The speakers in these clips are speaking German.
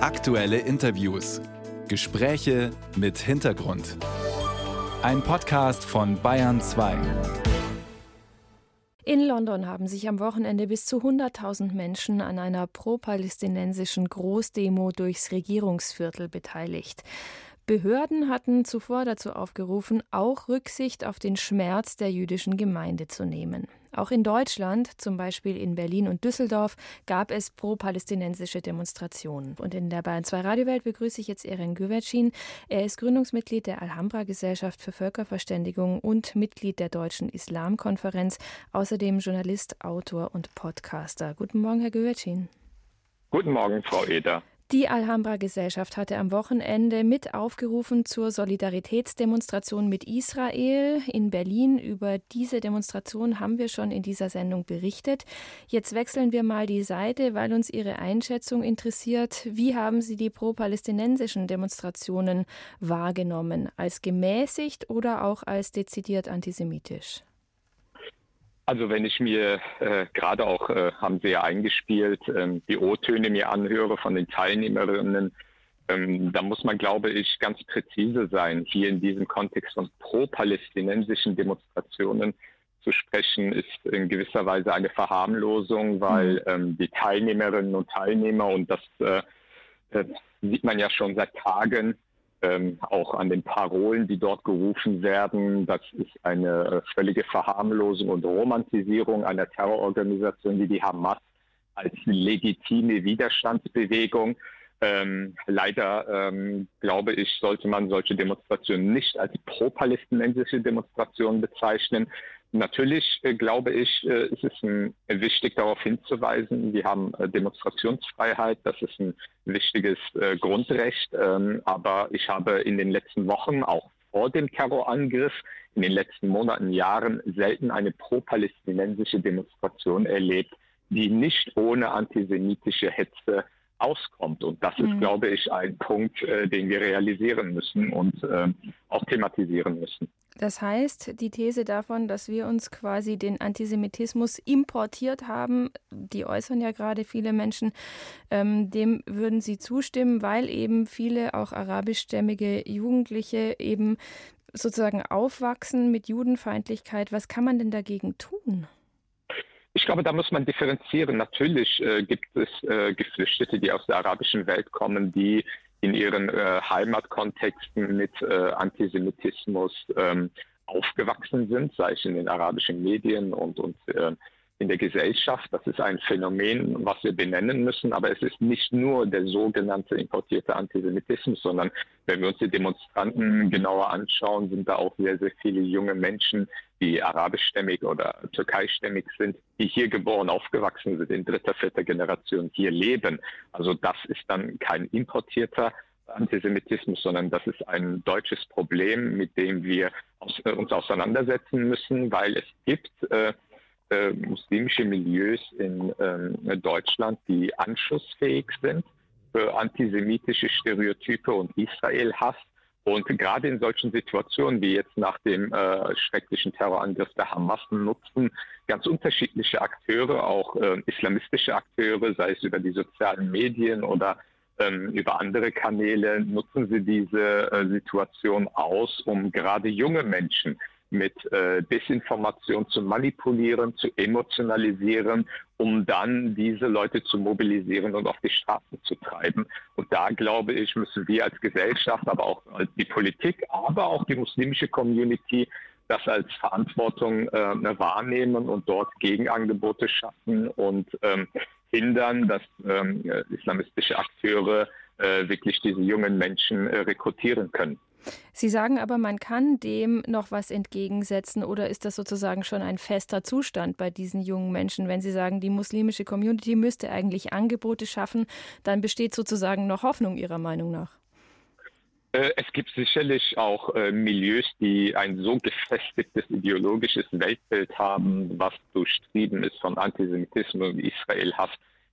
Aktuelle Interviews. Gespräche mit Hintergrund. Ein Podcast von Bayern 2. In London haben sich am Wochenende bis zu 100.000 Menschen an einer pro-palästinensischen Großdemo durchs Regierungsviertel beteiligt. Behörden hatten zuvor dazu aufgerufen, auch Rücksicht auf den Schmerz der jüdischen Gemeinde zu nehmen. Auch in Deutschland, zum Beispiel in Berlin und Düsseldorf, gab es pro-palästinensische Demonstrationen. Und in der Bayern 2 Radiowelt begrüße ich jetzt Eren Güvercin. Er ist Gründungsmitglied der Alhambra Gesellschaft für Völkerverständigung und Mitglied der Deutschen Islamkonferenz, außerdem Journalist, Autor und Podcaster. Guten Morgen, Herr Güvercin. Guten Morgen, Frau Eder. Die Alhambra-Gesellschaft hatte am Wochenende mit aufgerufen zur Solidaritätsdemonstration mit Israel in Berlin. Über diese Demonstration haben wir schon in dieser Sendung berichtet. Jetzt wechseln wir mal die Seite, weil uns Ihre Einschätzung interessiert. Wie haben Sie die pro-palästinensischen Demonstrationen wahrgenommen? Als gemäßigt oder auch als dezidiert antisemitisch? Also wenn ich mir äh, gerade auch, äh, haben Sie ja eingespielt, ähm, die O-Töne mir anhöre von den Teilnehmerinnen, ähm, da muss man, glaube ich, ganz präzise sein. Hier in diesem Kontext von pro-palästinensischen Demonstrationen zu sprechen, ist in gewisser Weise eine Verharmlosung, weil mhm. ähm, die Teilnehmerinnen und Teilnehmer, und das äh, äh sieht man ja schon seit Tagen, ähm, auch an den Parolen, die dort gerufen werden. Das ist eine äh, völlige Verharmlosung und Romantisierung einer Terrororganisation wie die Hamas als legitime Widerstandsbewegung. Ähm, leider ähm, glaube ich, sollte man solche Demonstrationen nicht als pro-palästinensische Demonstrationen bezeichnen, Natürlich äh, glaube ich, äh, ist es ein, wichtig darauf hinzuweisen, wir haben äh, Demonstrationsfreiheit, das ist ein wichtiges äh, Grundrecht, ähm, aber ich habe in den letzten Wochen, auch vor dem Terrorangriff, in den letzten Monaten, Jahren selten eine pro-palästinensische Demonstration erlebt, die nicht ohne antisemitische Hetze auskommt. Und das ist, mhm. glaube ich, ein Punkt, äh, den wir realisieren müssen und äh, auch thematisieren müssen. Das heißt, die These davon, dass wir uns quasi den Antisemitismus importiert haben, die äußern ja gerade viele Menschen, ähm, dem würden Sie zustimmen, weil eben viele auch arabischstämmige Jugendliche eben sozusagen aufwachsen mit Judenfeindlichkeit. Was kann man denn dagegen tun? Ich glaube, da muss man differenzieren. Natürlich äh, gibt es äh, Geflüchtete, die aus der arabischen Welt kommen, die in ihren äh, Heimatkontexten mit äh, Antisemitismus ähm, aufgewachsen sind, sei es in den arabischen Medien und, und äh, der Gesellschaft. Das ist ein Phänomen, was wir benennen müssen. Aber es ist nicht nur der sogenannte importierte Antisemitismus, sondern wenn wir uns die Demonstranten genauer anschauen, sind da auch sehr, sehr viele junge Menschen, die arabischstämmig oder türkeistämmig sind, die hier geboren, aufgewachsen sind, in dritter, vierter Generation hier leben. Also das ist dann kein importierter Antisemitismus, sondern das ist ein deutsches Problem, mit dem wir uns auseinandersetzen müssen, weil es gibt äh, äh, muslimische Milieus in äh, Deutschland, die anschlussfähig sind für antisemitische Stereotype und Israel-Hass. Und gerade in solchen Situationen wie jetzt nach dem äh, schrecklichen Terrorangriff der Hamas nutzen ganz unterschiedliche Akteure, auch äh, islamistische Akteure, sei es über die sozialen Medien oder ähm, über andere Kanäle, nutzen sie diese äh, Situation aus, um gerade junge Menschen mit äh, Desinformation zu manipulieren, zu emotionalisieren, um dann diese Leute zu mobilisieren und auf die Straßen zu treiben. Und da glaube ich, müssen wir als Gesellschaft, aber auch die Politik, aber auch die muslimische Community das als Verantwortung äh, wahrnehmen und dort Gegenangebote schaffen und ähm, hindern, dass ähm, islamistische Akteure äh, wirklich diese jungen Menschen äh, rekrutieren können. Sie sagen aber, man kann dem noch was entgegensetzen oder ist das sozusagen schon ein fester Zustand bei diesen jungen Menschen? Wenn Sie sagen, die muslimische Community müsste eigentlich Angebote schaffen, dann besteht sozusagen noch Hoffnung Ihrer Meinung nach. Äh, es gibt sicherlich auch äh, Milieus, die ein so gefestigtes ideologisches Weltbild haben, was durchtrieben ist von Antisemitismus und Israelhass,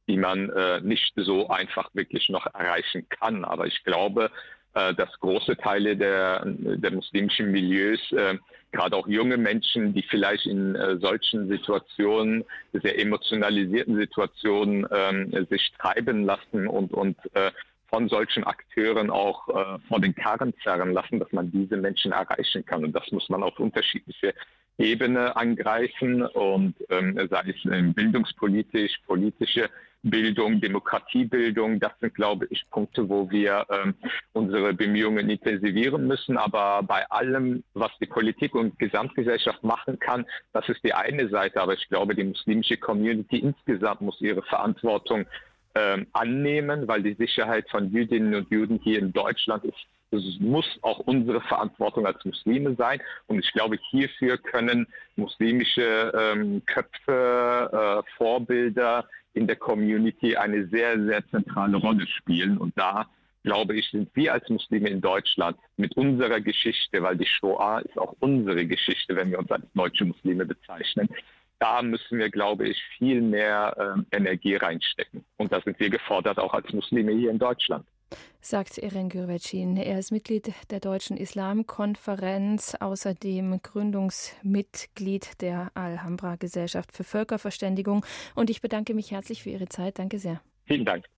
die man äh, nicht so einfach wirklich noch erreichen kann. Aber ich glaube, äh, dass große Teile der, der muslimischen Milieus, äh, gerade auch junge Menschen, die vielleicht in äh, solchen Situationen, sehr emotionalisierten Situationen, ähm, sich treiben lassen und, und von solchen Akteuren auch äh, vor den Karren zerren lassen, dass man diese Menschen erreichen kann. Und das muss man auf unterschiedliche Ebene angreifen und ähm, sei es bildungspolitisch, politische Bildung, Demokratiebildung, das sind, glaube ich, Punkte, wo wir ähm, unsere Bemühungen intensivieren müssen. Aber bei allem, was die Politik und Gesamtgesellschaft machen kann, das ist die eine Seite. Aber ich glaube, die muslimische Community insgesamt muss ihre Verantwortung ähm, annehmen, weil die Sicherheit von Jüdinnen und Juden hier in Deutschland ist das muss auch unsere Verantwortung als Muslime sein. Und ich glaube, hierfür können muslimische ähm, Köpfe, äh, Vorbilder in der Community eine sehr, sehr zentrale Rolle spielen. Und da, glaube ich, sind wir als Muslime in Deutschland mit unserer Geschichte, weil die Shoah ist auch unsere Geschichte, wenn wir uns als deutsche Muslime bezeichnen, da müssen wir, glaube ich, viel mehr äh, Energie reinstecken. Und da sind wir gefordert, auch als Muslime hier in Deutschland sagt Eren Gürvecin. Er ist Mitglied der Deutschen Islamkonferenz, außerdem Gründungsmitglied der Alhambra Gesellschaft für Völkerverständigung. Und ich bedanke mich herzlich für Ihre Zeit. Danke sehr. Vielen Dank.